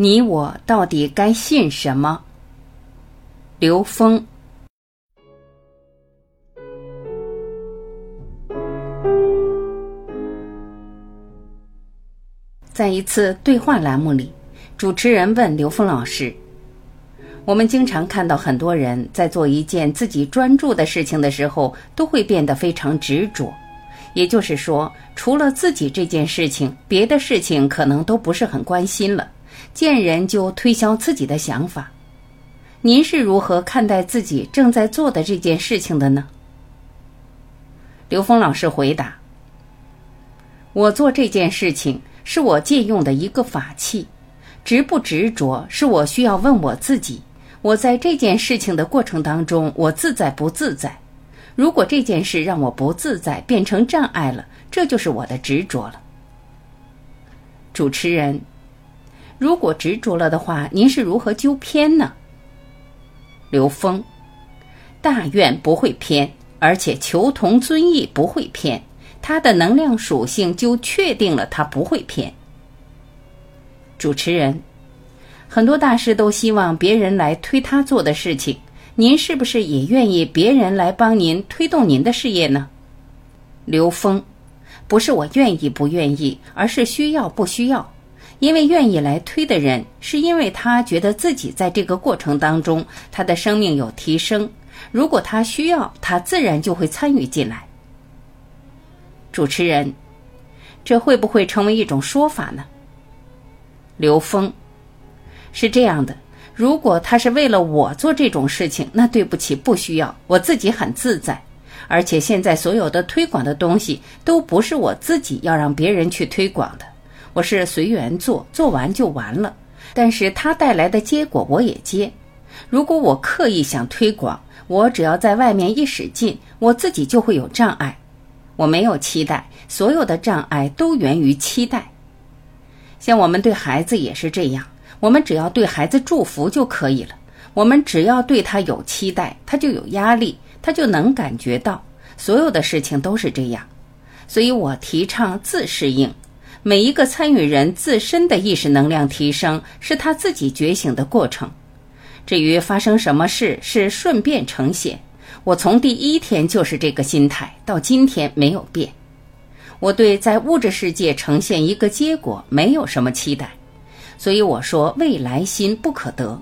你我到底该信什么？刘峰。在一次对话栏目里，主持人问刘峰老师：“我们经常看到很多人在做一件自己专注的事情的时候，都会变得非常执着。也就是说，除了自己这件事情，别的事情可能都不是很关心了。”见人就推销自己的想法，您是如何看待自己正在做的这件事情的呢？刘峰老师回答：“我做这件事情是我借用的一个法器，执不执着是我需要问我自己。我在这件事情的过程当中，我自在不自在？如果这件事让我不自在，变成障碍了，这就是我的执着了。”主持人。如果执着了的话，您是如何纠偏呢？刘峰，大愿不会偏，而且求同尊异不会偏，它的能量属性就确定了它不会偏。主持人，很多大师都希望别人来推他做的事情，您是不是也愿意别人来帮您推动您的事业呢？刘峰，不是我愿意不愿意，而是需要不需要。因为愿意来推的人，是因为他觉得自己在这个过程当中，他的生命有提升。如果他需要，他自然就会参与进来。主持人，这会不会成为一种说法呢？刘峰，是这样的。如果他是为了我做这种事情，那对不起，不需要，我自己很自在。而且现在所有的推广的东西，都不是我自己要让别人去推广的。我是随缘做，做完就完了。但是它带来的结果我也接。如果我刻意想推广，我只要在外面一使劲，我自己就会有障碍。我没有期待，所有的障碍都源于期待。像我们对孩子也是这样，我们只要对孩子祝福就可以了。我们只要对他有期待，他就有压力，他就能感觉到。所有的事情都是这样，所以我提倡自适应。每一个参与人自身的意识能量提升，是他自己觉醒的过程。至于发生什么事，是顺便呈现。我从第一天就是这个心态，到今天没有变。我对在物质世界呈现一个结果没有什么期待，所以我说未来心不可得。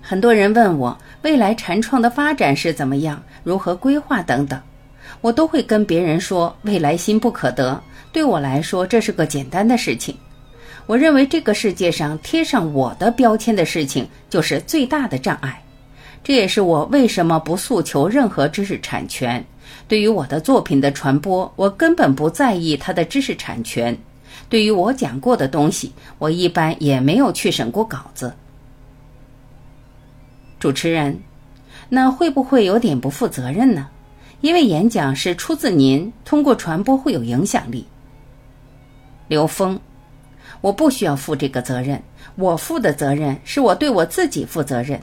很多人问我未来禅创的发展是怎么样，如何规划等等，我都会跟别人说未来心不可得。对我来说，这是个简单的事情。我认为这个世界上贴上我的标签的事情，就是最大的障碍。这也是我为什么不诉求任何知识产权。对于我的作品的传播，我根本不在意它的知识产权。对于我讲过的东西，我一般也没有去审过稿子。主持人，那会不会有点不负责任呢？因为演讲是出自您，通过传播会有影响力。刘峰，我不需要负这个责任。我负的责任是我对我自己负责任。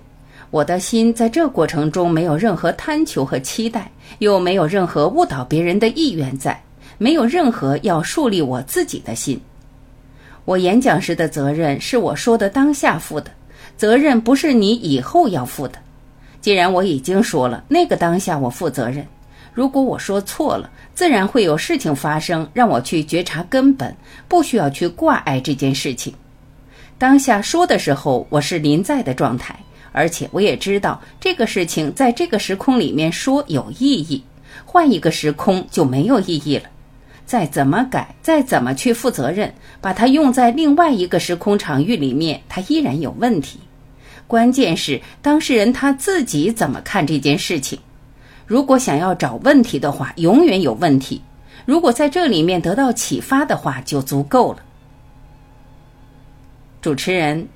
我的心在这过程中没有任何贪求和期待，又没有任何误导别人的意愿在，没有任何要树立我自己的心。我演讲时的责任是我说的当下负的，责任不是你以后要负的。既然我已经说了，那个当下我负责任。如果我说错了，自然会有事情发生，让我去觉察根本，不需要去挂碍这件事情。当下说的时候，我是临在的状态，而且我也知道这个事情在这个时空里面说有意义，换一个时空就没有意义了。再怎么改，再怎么去负责任，把它用在另外一个时空场域里面，它依然有问题。关键是当事人他自己怎么看这件事情。如果想要找问题的话，永远有问题；如果在这里面得到启发的话，就足够了。主持人，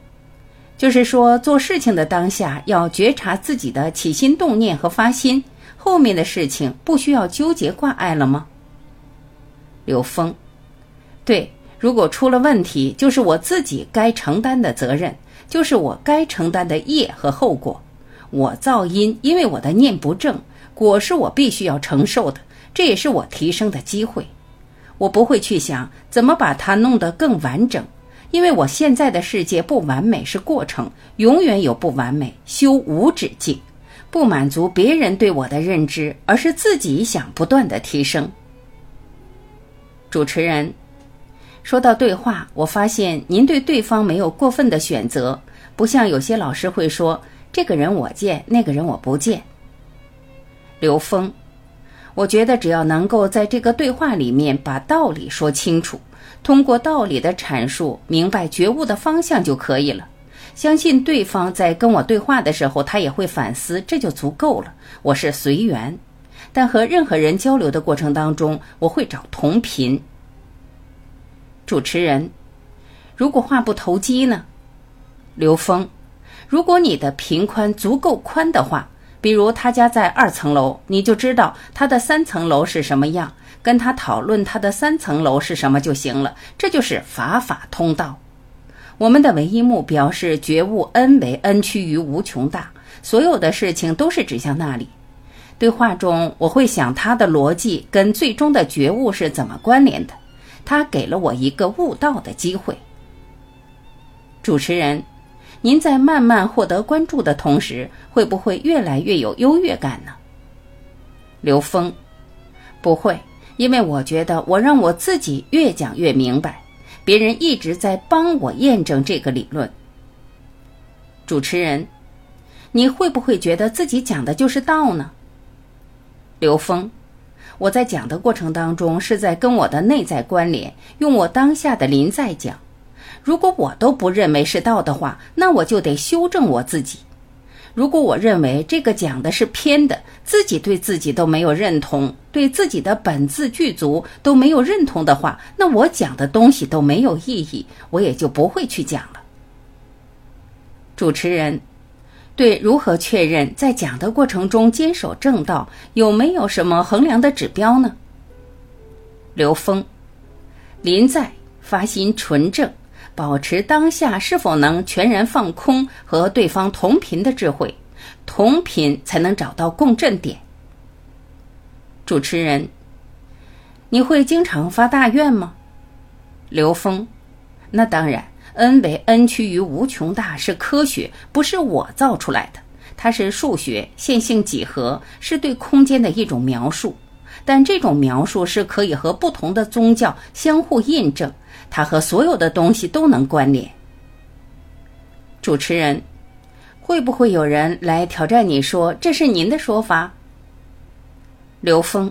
就是说做事情的当下要觉察自己的起心动念和发心，后面的事情不需要纠结挂碍了吗？刘峰，对，如果出了问题，就是我自己该承担的责任，就是我该承担的业和后果。我造因，因为我的念不正。果是我必须要承受的，这也是我提升的机会。我不会去想怎么把它弄得更完整，因为我现在的世界不完美是过程，永远有不完美，修无止境。不满足别人对我的认知，而是自己想不断的提升。主持人说到对话，我发现您对对方没有过分的选择，不像有些老师会说这个人我见，那个人我不见。刘峰，我觉得只要能够在这个对话里面把道理说清楚，通过道理的阐述明白觉悟的方向就可以了。相信对方在跟我对话的时候，他也会反思，这就足够了。我是随缘，但和任何人交流的过程当中，我会找同频。主持人，如果话不投机呢？刘峰，如果你的频宽足够宽的话，比如他家在二层楼，你就知道他的三层楼是什么样，跟他讨论他的三层楼是什么就行了。这就是法法通道。我们的唯一目标是觉悟 n 为 n 趋于无穷大，所有的事情都是指向那里。对话中，我会想他的逻辑跟最终的觉悟是怎么关联的。他给了我一个悟道的机会。主持人，您在慢慢获得关注的同时，会不会越来越有优越感呢？刘峰，不会，因为我觉得我让我自己越讲越明白。别人一直在帮我验证这个理论。主持人，你会不会觉得自己讲的就是道呢？刘峰，我在讲的过程当中是在跟我的内在关联，用我当下的临在讲。如果我都不认为是道的话，那我就得修正我自己。如果我认为这个讲的是偏的，自己对自己都没有认同，对自己的本自具足都没有认同的话，那我讲的东西都没有意义，我也就不会去讲了。主持人，对如何确认在讲的过程中坚守正道，有没有什么衡量的指标呢？刘峰，临在发心纯正。保持当下是否能全然放空和对方同频的智慧，同频才能找到共振点。主持人，你会经常发大愿吗？刘峰，那当然，n 为 n 趋于无穷大是科学，不是我造出来的，它是数学线性几何，是对空间的一种描述。但这种描述是可以和不同的宗教相互印证。它和所有的东西都能关联。主持人，会不会有人来挑战你说这是您的说法？刘峰，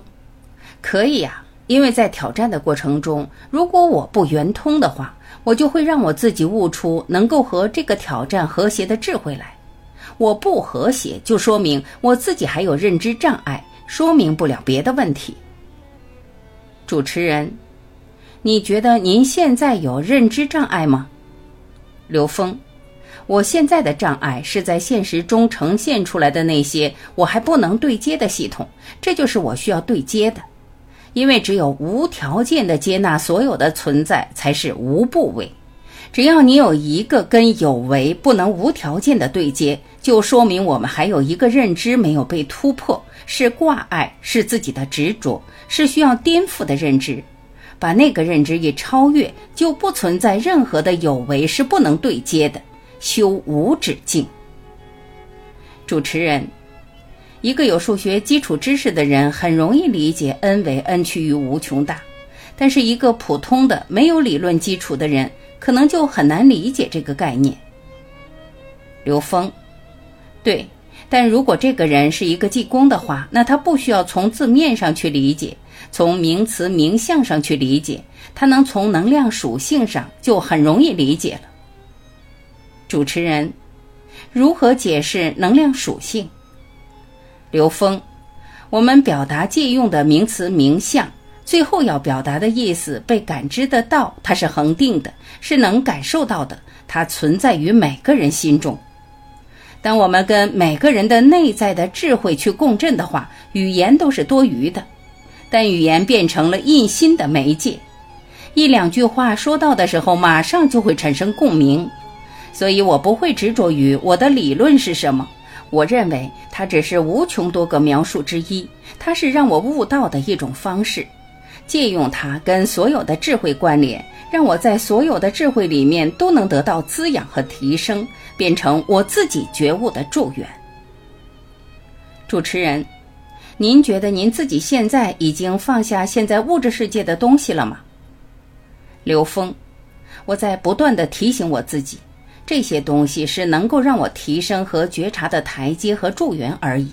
可以呀，因为在挑战的过程中，如果我不圆通的话，我就会让我自己悟出能够和这个挑战和谐的智慧来。我不和谐，就说明我自己还有认知障碍，说明不了别的问题。主持人。你觉得您现在有认知障碍吗，刘峰？我现在的障碍是在现实中呈现出来的那些我还不能对接的系统，这就是我需要对接的。因为只有无条件的接纳所有的存在，才是无不为。只要你有一个跟有为不能无条件的对接，就说明我们还有一个认知没有被突破，是挂碍，是自己的执着，是需要颠覆的认知。把那个认知一超越，就不存在任何的有为是不能对接的，修无止境。主持人，一个有数学基础知识的人很容易理解 n 为 n 趋于无穷大，但是一个普通的没有理论基础的人，可能就很难理解这个概念。刘峰，对，但如果这个人是一个济公的话，那他不需要从字面上去理解。从名词名相上去理解，他能从能量属性上就很容易理解了。主持人，如何解释能量属性？刘峰，我们表达借用的名词名相，最后要表达的意思被感知得到，它是恒定的，是能感受到的，它存在于每个人心中。当我们跟每个人的内在的智慧去共振的话，语言都是多余的。但语言变成了印心的媒介，一两句话说到的时候，马上就会产生共鸣。所以我不会执着于我的理论是什么，我认为它只是无穷多个描述之一，它是让我悟道的一种方式。借用它跟所有的智慧关联，让我在所有的智慧里面都能得到滋养和提升，变成我自己觉悟的助缘。主持人，您觉得您自己现在已经放下现在物质世界的东西了吗？刘峰，我在不断的提醒我自己，这些东西是能够让我提升和觉察的台阶和助缘而已。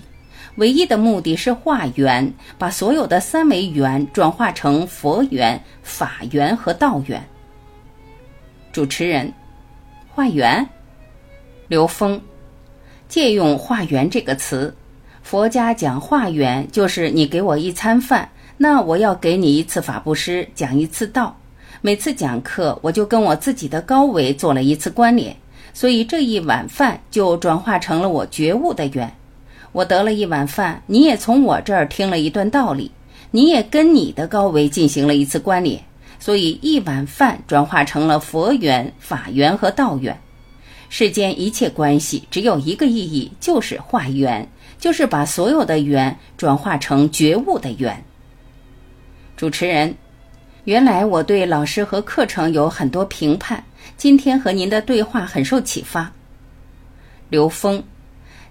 唯一的目的是化缘，把所有的三维缘转化成佛缘、法缘和道缘。主持人，化缘。刘峰，借用“化缘”这个词，佛家讲化缘，就是你给我一餐饭，那我要给你一次法布施，讲一次道。每次讲课，我就跟我自己的高维做了一次关联，所以这一碗饭就转化成了我觉悟的缘。我得了一碗饭，你也从我这儿听了一段道理，你也跟你的高维进行了一次关联，所以一碗饭转化成了佛缘、法缘和道缘。世间一切关系只有一个意义，就是化缘，就是把所有的缘转化成觉悟的缘。主持人。原来我对老师和课程有很多评判，今天和您的对话很受启发。刘峰，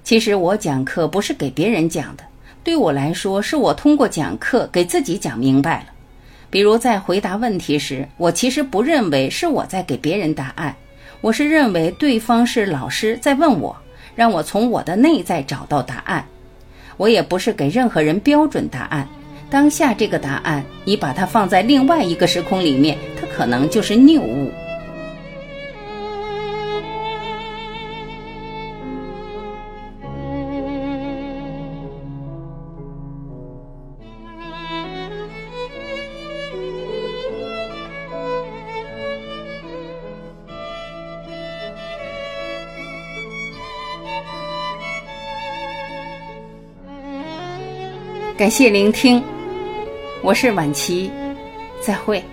其实我讲课不是给别人讲的，对我来说是我通过讲课给自己讲明白了。比如在回答问题时，我其实不认为是我在给别人答案，我是认为对方是老师在问我，让我从我的内在找到答案。我也不是给任何人标准答案。当下这个答案，你把它放在另外一个时空里面，它可能就是谬误。感谢聆听。我是婉琪，再会。